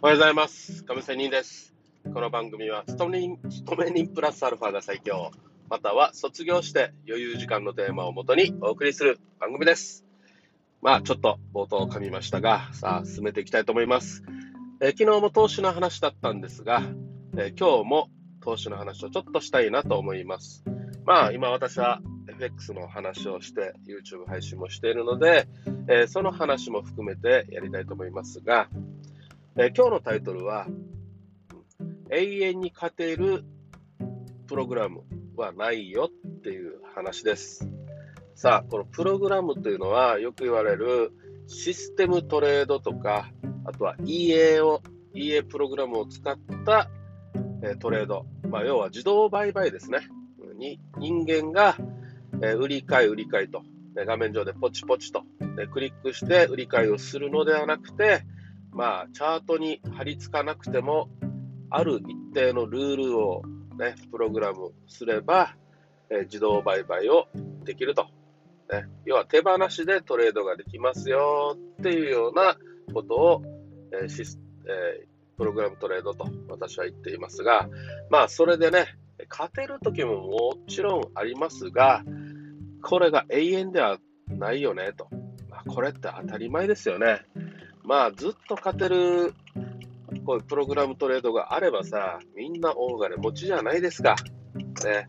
おはようございます。亀仙人です。この番組は勤め人、勤め人プラスアルファが最強、または卒業して余裕時間のテーマをもとにお送りする番組です。まあ、ちょっと冒頭噛みましたが、さあ、進めていきたいと思います。え昨日も投資の話だったんですが、え今日も投資の話をちょっとしたいなと思います。まあ、今私は FX の話をして YouTube 配信もしているので、えーその話も含めてやりたいと思いますが、え今日のタイトルは、永遠に勝てるプログラムはないよっていう話です。さあ、このプログラムというのはよく言われるシステムトレードとか、あとは EA を、EA プログラムを使った、えトレード。まあ、要は自動売買ですね。に人間が、え売り買い売り買いと、ね画面上でポチポチと、ねクリックして売り買いをするのではなくて、まあ、チャートに貼り付かなくても、ある一定のルールを、ね、プログラムすれば、えー自動売買をできると。ね、要は手放しでトレードができますよっていうようなことを、えーシスえープログラムトレードと私は言っていますが、まあそれでね、勝てる時ももちろんありますが、これが永遠ではないよねと。まあ、これって当たり前ですよね。まあずっと勝てるこういうプログラムトレードがあればさ、みんな大金持ちじゃないですか。ね。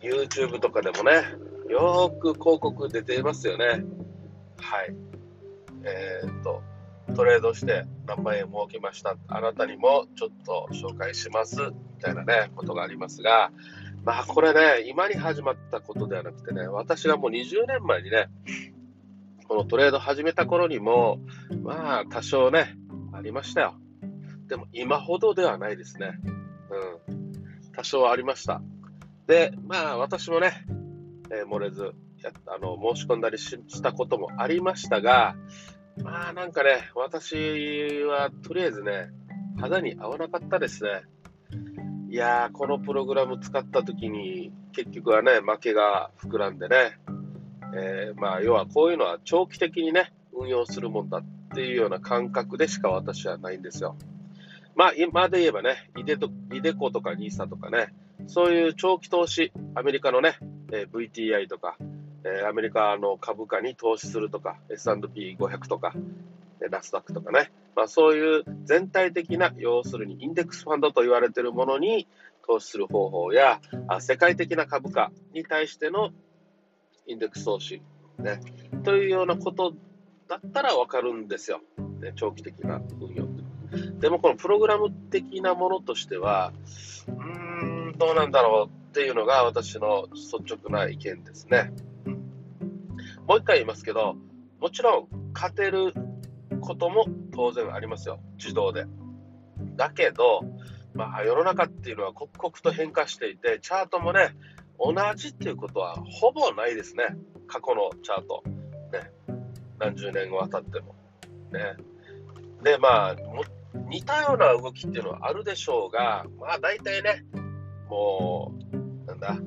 YouTube とかでもね、よーく広告出ていますよね。はい。えーっと、トレードして何万円儲けました。あなたにもちょっと紹介します。みたいなね、ことがありますが、まあこれね、今に始まったことではなくてね、私がもう20年前にね、このトレード始めた頃にも、まあ多少ね、ありましたよ。でも今ほどではないですね。うん。多少ありました。で、まあ私もね、えー漏れずやあの申し込んだりししたこともありましたが、まあなんかね、私はとりあえずね、肌に合わなかったですね。いやー、このプログラム使った時に結局はね、負けが膨らんでね、えーまあ要はこういうのは長期的にね、運用するもんだっていうような感覚でしか私はないんですよ。まあ今で言えばね、イデとイデコとかニーサとかね、そういう長期投資、アメリカのね、えー VTI とか、えーアメリカの株価に投資するとか、S&P500 とか、えーナスダックとかね、まあ、そういう全体的な、要するにインデックスファンドと言われているものに投資する方法や、あ世界的な株価に対してのインデックス投資、ね、というようなことだったらわかるんですよ、ね、長期的な運用って。でもこのプログラム的なものとしては、うーん、どうなんだろうっていうのが私の率直な意見ですね。もう一回言いますけど、もちろん勝てることも当然ありますよ、自動で。だけど、まあ、世の中っていうのは刻々と変化していて、チャートもね、同じっていうことはほぼないですね、過去のチャート。ね、何十年わたっても。ね。で、まあ、似たような動きっていうのはあるでしょうが、まあ大体ね、もう、なんだ、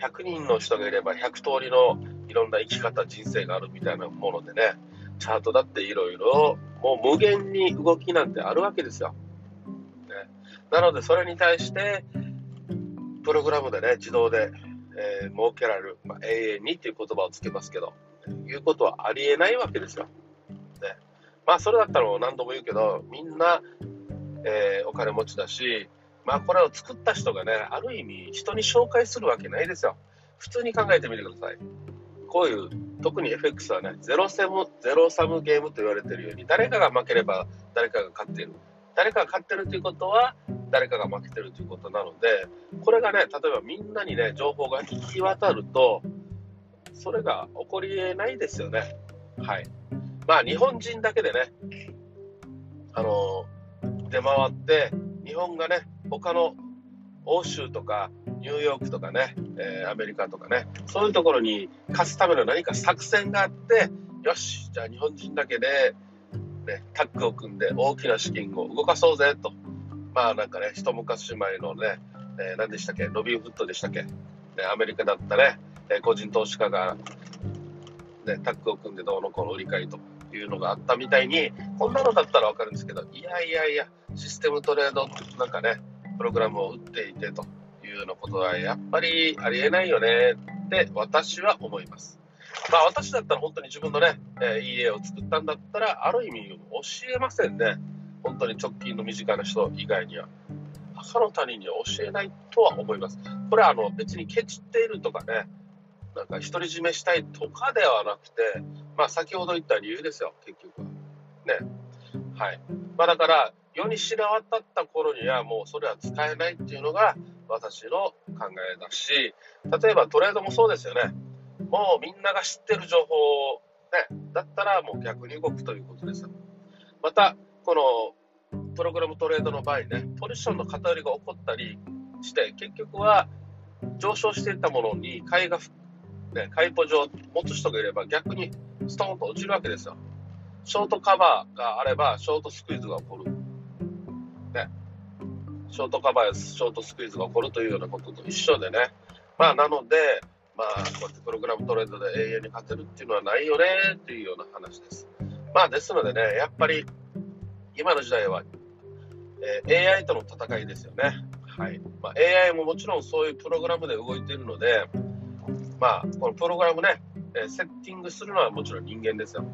100人の人がいれば100通りのいろんな生き方、人生があるみたいなものでね、チャートだっていろいろ、もう無限に動きなんてあるわけですよ。ね、なので、それに対して、プログラムでね、自動で、えー設けられる、まあ、永遠にっていう言葉をつけますけど、いうことはありえないわけですよ。ね、まあ、それだったら何度も言うけど、みんな、えーお金持ちだし、まあ、これを作った人がね、ある意味、人に紹介するわけないですよ。普通に考えてみてください。こういう、特に FX はね、ゼロセム、ゼロサムゲームと言われてるように、誰かが負ければ誰かが勝っている。誰かが勝ってるということは、誰かが負けてるということなので、これがね、例えばみんなにね、情報が行き渡ると、それが起こりえないですよね。はい。まあ、日本人だけでね、あの出回って、日本がね、他の欧州とかニューヨークとかね、えーアメリカとかね、そういうところに勝つための何か作戦があって、よし、じゃあ日本人だけで、ね、タッグを組んで大きな資金を動かそうぜと。まあなんかね、一昔前のね、えー何でしたっけ、ロビンフットでしたっけ、ね、アメリカだったね、えー個人投資家が、ね、タッグを組んでどうのこうの売り買いというのがあったみたいに、こんなのだったらわかるんですけど、いやいやいや、システムトレードなんかね、プログラムを打っていてというようなことはやっぱりありえないよねって私は思います。まあ私だったら本当に自分のね、えー、いい絵を作ったんだったら、ある意味教えませんね。本当に直近の身近な人以外には。赤の他人には教えないとは思います。これはあの別にケチっているとかね、なんか独り占めしたいとかではなくて、まあ先ほど言った理由ですよ、結局は。ね。はい。まあだから、世に知ら渡った頃にはもうそれは使えないっていうのが私の考えだし、例えばトレードもそうですよね。もうみんなが知ってる情報を、ね、だったらもう逆に動くということです。また、このプログラムトレードの場合ね、ポジションの偏りが起こったりして、結局は上昇していったものに買いが、ね、買いポジを持つ人がいれば逆にストーンと落ちるわけですよ。ショートカバーがあればショートスクイーズが起こる。ね。ショートカバーやショートスクイーズが起こるというようなことと一緒でね。まあ、なので、まあ、こうやってプログラムトレードで永遠に勝てるっていうのはないよねっていうような話です。まあ、ですのでね、やっぱり今の時代は、えー、AI との戦いですよね。はいまあ、AI ももちろんそういうプログラムで動いているので、まあ、このプログラムね、えセッティングするのはもちろん人間ですよ。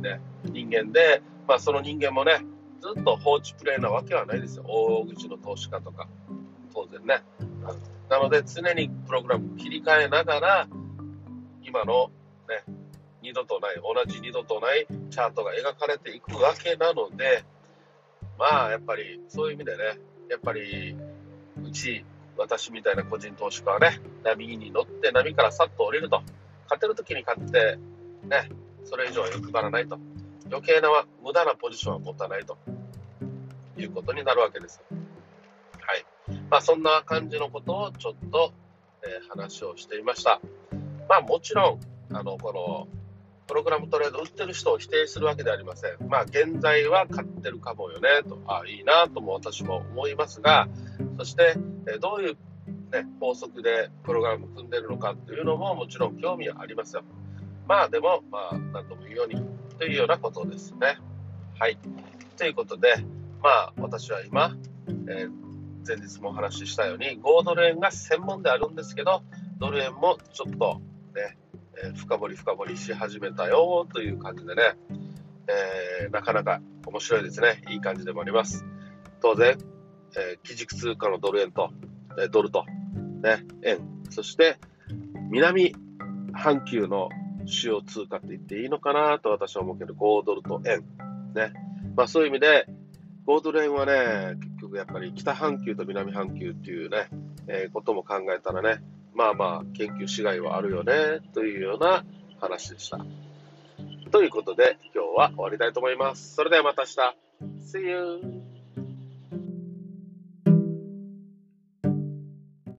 ね、人間で、まあ、その人間もね、ずっと放置プレイなわけはないですよ。大口の投資家とか、当然ね。なので、常にプログラム切り替えながら、今のね、二度とない、同じ二度とないチャートが描かれていくわけなので、まあ、やっぱり、そういう意味でね、やっぱり、うち、私みたいな個人投資家はね、波に乗って波からさっと降りると。勝てるときに勝って、ね、それ以上は欲張らないと。余計な無駄なポジションは持たないということになるわけです。はい。まあ、そんな感じのことをちょっと、えー、話をしていました。まあ、もちろん、あの、この、プログラムトレード売ってる人を否定するわけではありません。まあ、現在は買ってるかもよね、と、あいいなとも私も思いますが、そして、えどういう、ね、法則でプログラム組んでるのかっていうのももちろん興味はありますよ。まあ、でも、まあ、なんとも言うように、というようなことですね。はい。ということで、まあ、私は今、えー、前日もお話ししたように、5ドル円が専門であるんですけど、ドル円もちょっとね、えー、深掘り深掘りし始めたよという感じでね、えー、なかなか面白いですね。いい感じでもあります。当然、えー、基軸通貨のドル円と、えドルと、ね、円、そして南半球の主要通貨って言っていいのかなと私は思うけど、5ドルと円。ね。まあそういう意味で、5ドル円はね、結局やっぱり北半球と南半球っていうね、えー、ことも考えたらね、まあまあ研究しがいはあるよね、というような話でした。ということで、今日は終わりたいと思います。それではまた明日。See you!